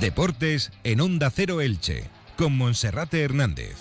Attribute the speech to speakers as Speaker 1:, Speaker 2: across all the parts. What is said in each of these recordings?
Speaker 1: Deportes en Onda Cero Elche, con Monserrate Hernández.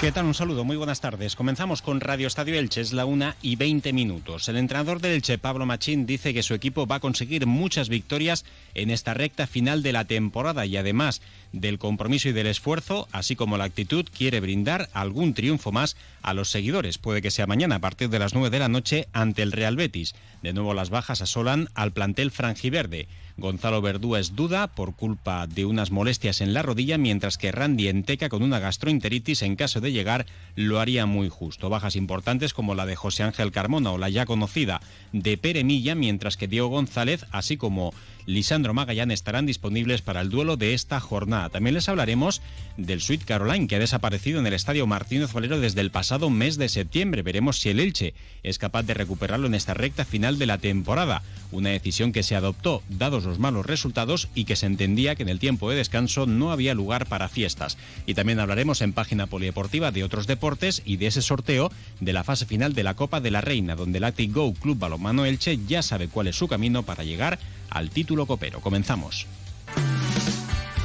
Speaker 2: ¿Qué tal? Un saludo, muy buenas tardes. Comenzamos con Radio Estadio Elche, es la una y 20 minutos. El entrenador del Elche, Pablo Machín, dice que su equipo va a conseguir muchas victorias en esta recta final de la temporada y además del compromiso y del esfuerzo, así como la actitud, quiere brindar algún triunfo más a los seguidores. Puede que sea mañana a partir de las 9 de la noche ante el Real Betis. De nuevo las bajas asolan al plantel franjiverde. Gonzalo Verdú es duda por culpa de unas molestias en la rodilla, mientras que Randy Enteca con una gastroenteritis en caso de llegar lo haría muy justo. Bajas importantes como la de José Ángel Carmona o la ya conocida de Pere Milla, mientras que Diego González, así como Lisandro Magallán estarán disponibles para el duelo de esta jornada. También les hablaremos del Sweet Caroline que ha desaparecido en el estadio Martínez Valero desde el pasado mes de septiembre. Veremos si el Elche es capaz de recuperarlo en esta recta final de la temporada. Una decisión que se adoptó dados los malos resultados y que se entendía que en el tiempo de descanso no había lugar para fiestas. Y también hablaremos en página polideportiva de otros deportes y de ese sorteo de la fase final de la Copa de la Reina, donde el Actic Go Club Balonmano Elche ya sabe cuál es su camino para llegar al título copero. Comenzamos.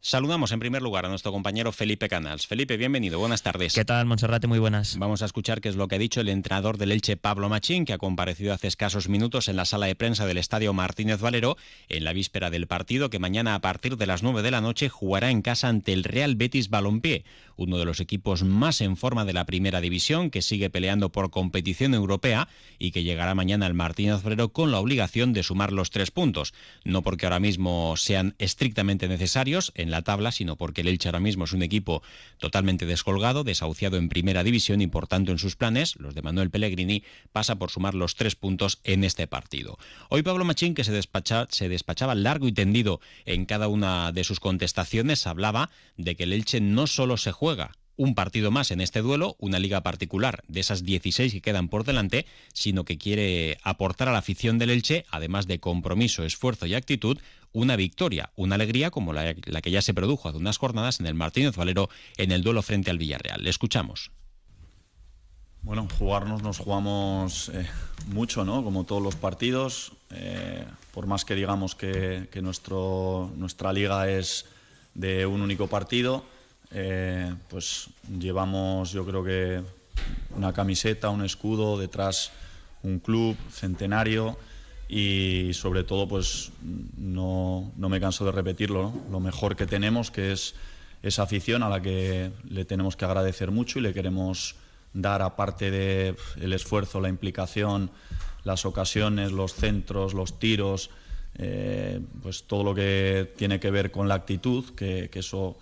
Speaker 2: Saludamos en primer lugar a nuestro compañero Felipe Canals. Felipe, bienvenido, buenas tardes.
Speaker 3: ¿Qué tal, Monserrate? Muy buenas.
Speaker 2: Vamos a escuchar qué es lo que ha dicho el entrenador del Elche, Pablo Machín, que ha comparecido hace escasos minutos en la sala de prensa del Estadio Martínez Valero en la víspera del partido que mañana a partir de las 9 de la noche jugará en casa ante el Real Betis Balompié, uno de los equipos más en forma de la primera división que sigue peleando por competición europea y que llegará mañana al Martínez Valero con la obligación de sumar los tres puntos. No porque ahora mismo sean estrictamente necesarios en la tabla, sino porque el Elche ahora mismo es un equipo totalmente descolgado, desahuciado en primera división y por tanto en sus planes, los de Manuel Pellegrini, pasa por sumar los tres puntos en este partido. Hoy Pablo Machín, que se, se despachaba largo y tendido en cada una de sus contestaciones, hablaba de que el Elche no solo se juega un partido más en este duelo, una liga particular de esas 16 que quedan por delante, sino que quiere aportar a la afición del Elche, además de compromiso, esfuerzo y actitud, una victoria, una alegría como la, que ya se produjo hace unas jornadas en el Martínez Valero en el duelo frente al Villarreal. Le escuchamos.
Speaker 4: Bueno, jugarnos nos jugamos eh, mucho, ¿no? Como todos los partidos. Eh, por más que digamos que, nuestra liga es de un único partido, eh, pues llevamos, yo creo que una camiseta, un escudo, detrás un club centenario y sobre todo pues no, no me canso de repetirlo, lo mejor que tenemos que es esa afición a la que le tenemos que agradecer mucho y le queremos dar aparte de el esfuerzo, la implicación, las ocasiones, los centros, los tiros, eh, pues todo lo que tiene que ver con la actitud, que eso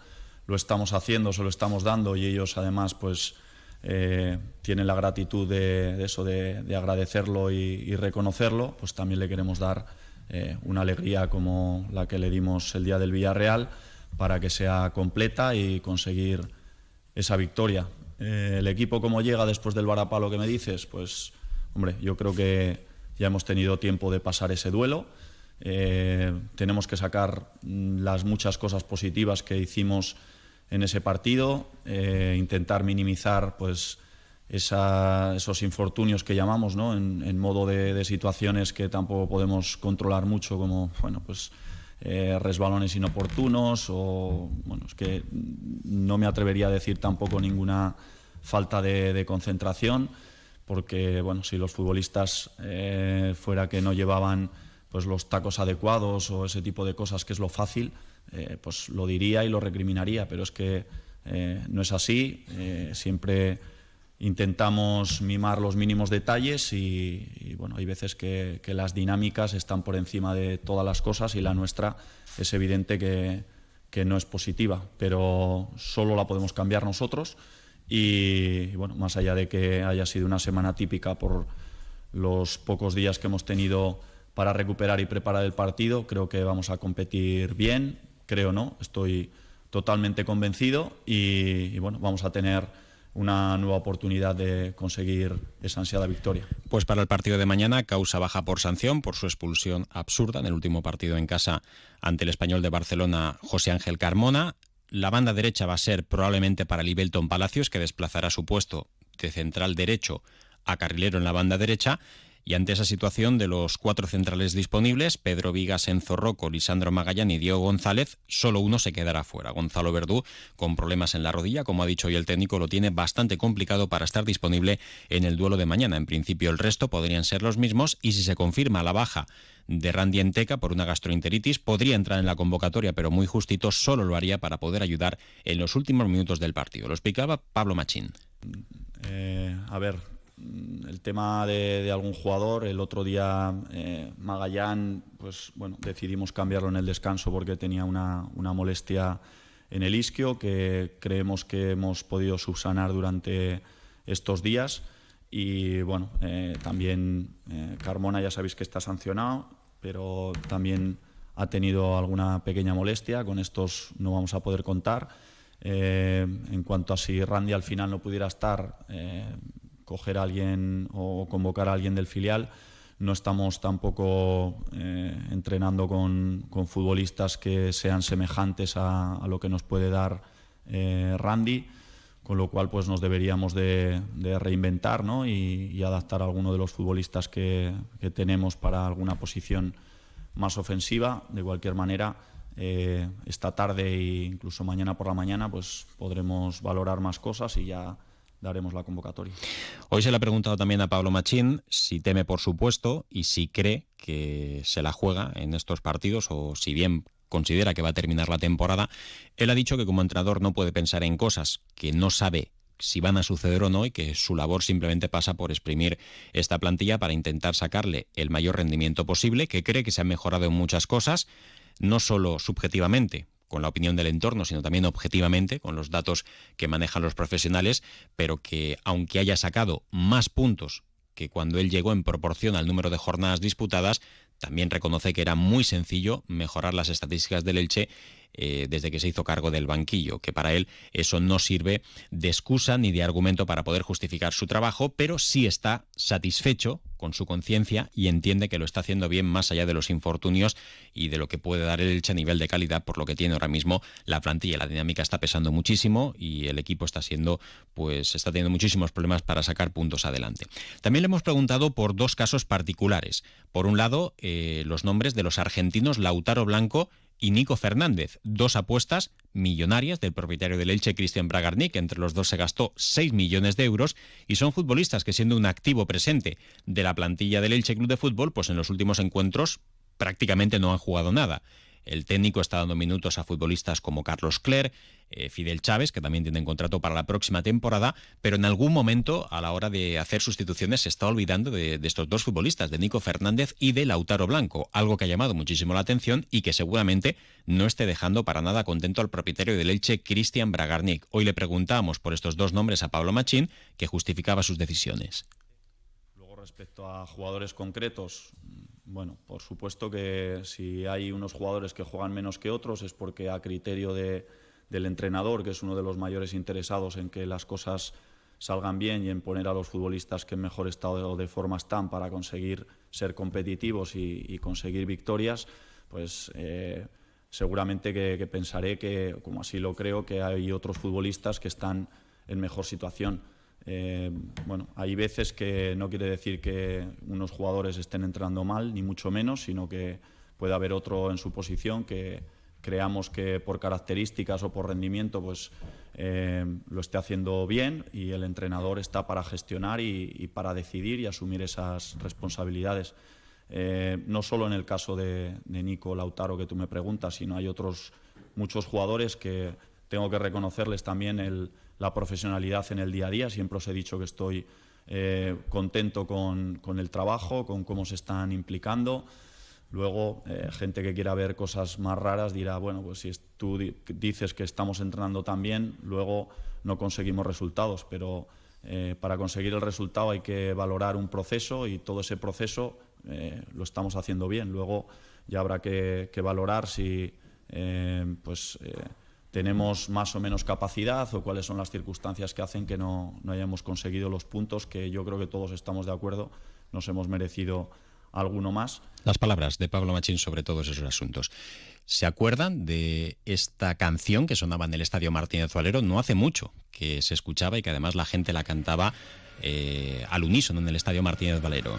Speaker 4: lo estamos haciendo, se lo estamos dando y ellos además pues eh, tiene la gratitud de, eso, de, agradecerlo y, reconocerlo, pues también le queremos dar eh, una alegría como la que le dimos el día del Villarreal para que sea completa y conseguir esa victoria. Eh, el equipo como llega después del varapalo que me dices, pues hombre, yo creo que ya hemos tenido tiempo de pasar ese duelo. tenemos que sacar mm, las muchas cosas positivas que hicimos en ese partido, eh, intentar minimizar pues, esos infortunios que llamamos, ¿no? en, modo de, situaciones que tampoco podemos controlar mucho, como bueno, pues, eh, resbalones inoportunos o bueno, es que no me atrevería a decir tampoco ninguna falta de, concentración, porque bueno, si los futbolistas eh, fuera que no llevaban pues, los tacos adecuados o ese tipo de cosas, que es lo fácil, eh, pues lo diría y lo recriminaría, pero es que eh, no es así. Eh, siempre intentamos mimar los mínimos detalles y, bueno, hay veces que, las dinámicas están por encima de todas las cosas y la nuestra es evidente que, no es positiva, pero solo la podemos cambiar nosotros y, bueno, más allá de que haya sido una semana típica por los pocos días que hemos tenido para recuperar y preparar el partido. Creo que vamos a competir bien, creo no, estoy totalmente convencido y, bueno, vamos a tener una nueva oportunidad de conseguir esa ansiada victoria.
Speaker 2: Pues para el partido de mañana, causa baja por sanción por su expulsión absurda en el último partido en casa ante el español de Barcelona, José Ángel Carmona. La banda derecha va a ser probablemente para Libelton Palacios, que desplazará su puesto de central derecho a carrilero en la banda derecha. Y ante esa situación de los cuatro centrales disponibles, Pedro Vigas, Enzo Rocco, Lisandro Magallán y Diego González, solo uno se quedará fuera. Gonzalo Verdú, con problemas en la rodilla, como ha dicho hoy el técnico, lo tiene bastante complicado para estar disponible en el duelo de mañana. En principio el resto podrían ser los mismos y si se confirma la baja de Randy Enteca por una gastroenteritis, podría entrar en la convocatoria, pero muy justito solo lo haría para poder ayudar en los últimos minutos del partido. Lo explicaba Pablo Machín.
Speaker 4: Eh, a ver, el tema de, algún jugador. El otro día eh, Magallán, pues bueno, decidimos cambiarlo en el descanso porque tenía una, molestia en el isquio que creemos que hemos podido subsanar durante estos días. Y bueno, eh, también eh, Carmona ya sabéis que está sancionado, pero también ha tenido alguna pequeña molestia. Con estos no vamos a poder contar. en cuanto a si Randy al final no pudiera estar, coger a alguien o convocar a alguien del filial. No estamos tampoco eh, entrenando con, futbolistas que sean semejantes a, lo que nos puede dar eh, Randy, con lo cual pues nos deberíamos de, reinventar y, adaptar a alguno de los futbolistas que, tenemos para alguna posición más ofensiva. De cualquier manera, eh, esta tarde e incluso mañana por la mañana pues podremos valorar más cosas y ya daremos la convocatoria.
Speaker 2: Hoy se le ha preguntado también a Pablo Machín si teme, por supuesto, y si cree que se la juega en estos partidos o si bien considera que va a terminar la temporada. Él ha dicho que como entrenador no puede pensar en cosas que no sabe si van a suceder o no y que su labor simplemente pasa por exprimir esta plantilla para intentar sacarle el mayor rendimiento posible, que cree que se ha mejorado en muchas cosas, no solo subjetivamente, con la opinión del entorno, sino también objetivamente, con los datos que manejan los profesionales, pero que aunque haya sacado más puntos que cuando él llegó en proporción al número de jornadas disputadas, también reconoce que era muy sencillo mejorar las estadísticas del Elche eh, desde que se hizo cargo del banquillo, que para él eso no sirve de excusa ni de argumento para poder justificar su trabajo, pero sí está satisfecho con su conciencia y entiende que lo está haciendo bien más allá de los infortunios y de lo que puede dar el Elche a nivel de calidad, por lo que tiene ahora mismo la plantilla. La dinámica está pesando muchísimo y el equipo está siendo, pues está teniendo muchísimos problemas para sacar puntos adelante. También le hemos preguntado por dos casos particulares. Por un lado, eh, los nombres de los argentinos Lautaro Blanco y Nico Fernández, dos apuestas millonarias del propietario del Elche, Cristian Bragarnik. Entre los dos se gastó 6 millones de euros y son futbolistas que siendo un activo presente de la plantilla del Elche Club de Fútbol, pues en los últimos encuentros prácticamente no han jugado nada. El técnico está dando minutos a futbolistas como Carlos Cler, eh, Fidel Chávez, que también tienen contrato para la próxima temporada, pero en algún momento a la hora de hacer sustituciones se está olvidando de, estos dos futbolistas, de Nico Fernández y de Lautaro Blanco, algo que ha llamado muchísimo la atención y que seguramente no esté dejando para nada contento al propietario del Elche, Cristian Bragarnik. Hoy le preguntamos por estos dos nombres a Pablo Machín, que justificaba sus decisiones.
Speaker 4: Luego respecto a jugadores concretos, bueno, por supuesto que si hay unos jugadores que juegan menos que otros es porque a criterio del entrenador, que es uno de los mayores interesados en que las cosas salgan bien y en poner a los futbolistas que en mejor estado de forma están para conseguir ser competitivos y, conseguir victorias, pues eh, seguramente que, pensaré que, como así lo creo, que hay otros futbolistas que están en mejor situación. Eh, bueno, hay veces que no quiere decir que unos jugadores estén entrando mal, ni mucho menos, sino que puede haber otro en su posición que creamos que por características o por rendimiento pues eh, lo esté haciendo bien y el entrenador está para gestionar y, para decidir y asumir esas responsabilidades. Eh, no solo en el caso de, de Nico Lautaro que tú me preguntas, sino hay otros muchos jugadores que tengo que reconocerles también el, la profesionalidad en el día a día. Siempre os he dicho que estoy eh, contento con, el trabajo, con cómo se están implicando. Luego, eh, gente que quiera ver cosas más raras dirá, bueno, pues si tú dices que estamos entrenando tan bien, luego no conseguimos resultados, pero eh, para conseguir el resultado hay que valorar un proceso y todo ese proceso lo estamos haciendo bien. Luego ya habrá que, valorar si pues, tenemos más o menos capacidad o cuáles son las circunstancias que hacen que no, no hayamos conseguido los puntos que yo creo que todos estamos de acuerdo, nos hemos merecido alguno más.
Speaker 2: Las palabras de Pablo Machín sobre todos esos asuntos. ¿Se acuerdan de esta canción que sonaba en el Estadio Martínez Valero? No hace mucho que se escuchaba y que además la gente la cantaba eh, al unísono en el Estadio Martínez Valero.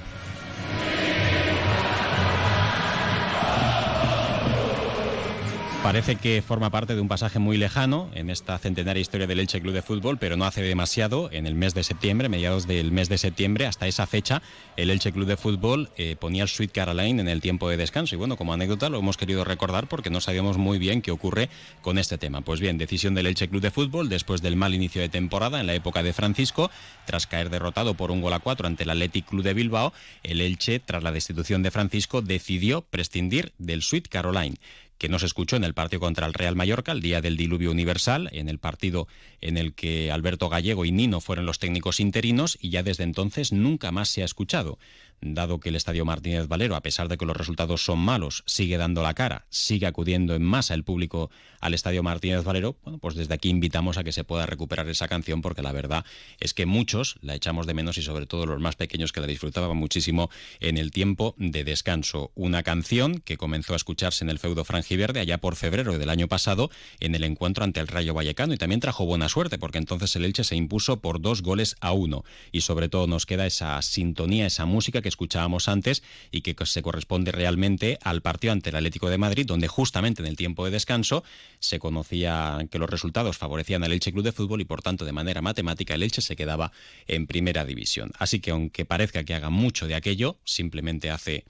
Speaker 2: Parece que forma parte de un pasaje muy lejano en esta centenaria historia del Elche Club de Fútbol, pero no hace demasiado. En el mes de septiembre, mediados del mes de septiembre, hasta esa fecha, el Elche Club de Fútbol eh, ponía el Sweet Caroline en el tiempo de descanso. Y bueno, como anécdota lo hemos querido recordar porque no sabíamos muy bien qué ocurre con este tema. Pues bien, decisión del Elche Club de Fútbol después del mal inicio de temporada en la época de Francisco, tras caer derrotado por un gol a cuatro ante el Athletic Club de Bilbao, el Elche, tras la destitución de Francisco, decidió prescindir del Sweet Caroline que no se escuchó en el partido contra el Real Mallorca, el día del diluvio universal, en el partido en el que Alberto Gallego y Nino fueron los técnicos interinos y ya desde entonces nunca más se ha escuchado dado que el Estadio Martínez Valero, a pesar de que los resultados son malos, sigue dando la cara, sigue acudiendo en masa el público al Estadio Martínez Valero, bueno, pues desde aquí invitamos a que se pueda recuperar esa canción porque la verdad es que muchos la echamos de menos y sobre todo los más pequeños que la disfrutaban muchísimo en el tiempo de descanso. Una canción que comenzó a escucharse en el feudo franjiverde allá por febrero del año pasado en el encuentro ante el Rayo Vallecano y también trajo buena suerte porque entonces el Elche se impuso por dos goles a uno y sobre todo nos queda esa sintonía, esa música que escuchábamos antes y que se corresponde realmente al partido ante el Atlético de Madrid, donde justamente en el tiempo de descanso se conocía que los resultados favorecían al Elche Club de Fútbol y por tanto de manera matemática el Elche se quedaba en primera división. Así que aunque parezca que haga mucho de aquello, simplemente hace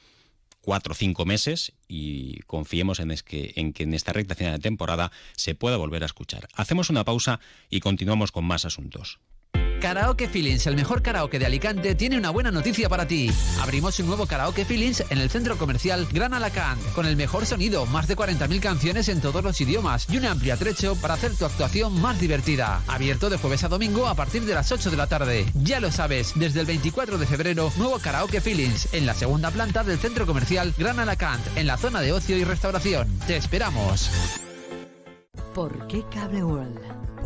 Speaker 2: cuatro o cinco meses y confiemos en, que, en que en esta recta final de temporada se pueda volver a escuchar. Hacemos una pausa y continuamos con más asuntos.
Speaker 3: Karaoke Feelings, el mejor karaoke de Alicante, tiene una buena noticia para ti. Abrimos un nuevo Karaoke Feelings en el centro comercial Gran Alacant, con el mejor sonido, más de 40.000 canciones en todos los idiomas y un amplio atrecho para hacer tu actuación más divertida. Abierto de jueves a domingo a partir de las 8 de la tarde. Ya lo sabes, desde el 24 de febrero, nuevo Karaoke Feelings en la segunda planta del centro comercial Gran Alacant, en la zona de ocio y restauración. Te esperamos.
Speaker 5: ¿Por qué Cable World?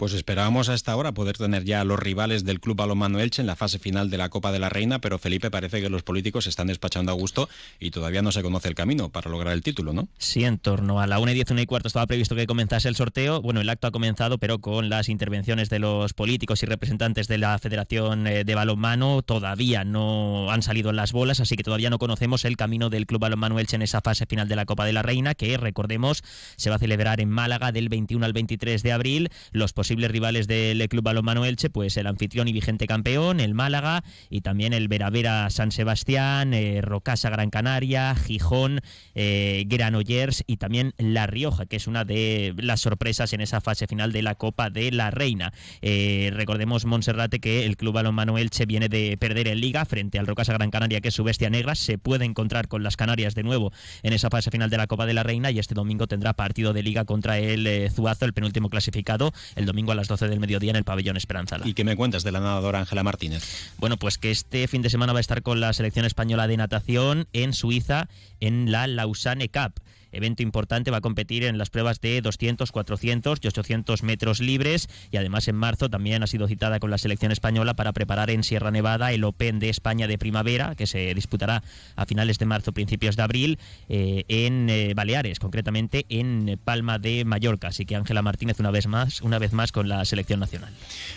Speaker 2: Pues esperábamos a esta hora poder tener ya a los rivales del Club Balonmano Elche en la fase final de la Copa de la Reina, pero Felipe parece que los políticos se están despachando a gusto y todavía no se conoce el camino para lograr el título, ¿no?
Speaker 6: Sí, en torno a la 1 y 10, 1 y cuarto estaba previsto que comenzase el sorteo. Bueno, el acto ha comenzado, pero con las intervenciones de los políticos y representantes de la Federación eh, de Balonmano todavía no han salido las bolas, así que todavía no conocemos el camino del Club Balonmano Elche en esa fase final de la Copa de la Reina, que recordemos se va a celebrar en Málaga del 21 al 23 de abril. Los posibles rivales del Club Balonmano Elche, pues el anfitrión y vigente campeón, el Málaga, y también el Veravera San Sebastián, eh, Rocasa Gran Canaria, Gijón, eh, Granollers y también La Rioja, que es una de las sorpresas en esa fase final de la Copa de la Reina. Eh, recordemos, Monserrate, que el Club Balonmano Elche viene de perder en Liga frente al Rocasa Gran Canaria, que es su bestia negra. Se puede encontrar con las Canarias de nuevo en esa fase final de la Copa de la Reina y este domingo tendrá partido de Liga contra el Zuazo, el penúltimo clasificado, el a las 12 del mediodía en el pabellón Esperanza.
Speaker 2: ¿Y qué me cuentas de la nadadora Ángela Martínez?
Speaker 6: Bueno, pues que este fin de semana va a estar con la selección española de natación en Suiza en la Lausanne Cup evento importante, va a competir en las pruebas de 200, 400 y 800 metros libres y además en marzo también ha sido citada con la selección española para preparar en Sierra Nevada el Open de España de primavera que se disputará a finales de marzo, principios de abril eh, en eh, Baleares, concretamente en Palma de Mallorca. Así que Ángela Martínez una vez más, una vez más con la selección nacional.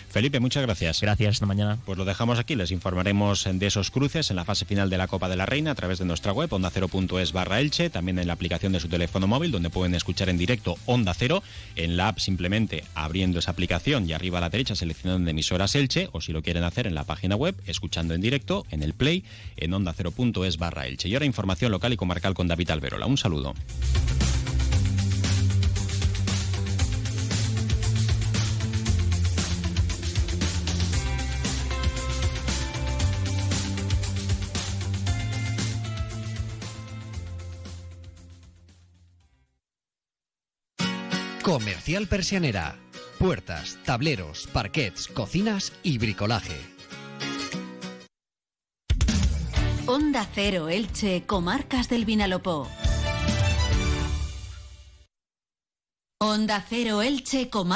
Speaker 2: Felipe, muchas gracias.
Speaker 6: Gracias, hasta mañana.
Speaker 2: Pues lo dejamos aquí, les informaremos de esos cruces en la fase final de la Copa de la Reina a través de nuestra web ondacero.es barra Elche, también en la aplicación de su teléfono móvil, donde pueden escuchar en directo Onda Cero. En la app, simplemente abriendo esa aplicación y arriba a la derecha seleccionando emisoras Elche, o si lo quieren hacer en la página web, escuchando en directo en el Play en onda es barra Elche. Y ahora información local y comarcal con David Alberola. Un saludo.
Speaker 7: Comercial Persianera. Puertas, tableros, parquets, cocinas y bricolaje.
Speaker 8: Onda Cero Elche, Comarcas del Vinalopó. Onda Cero Elche, Comarcas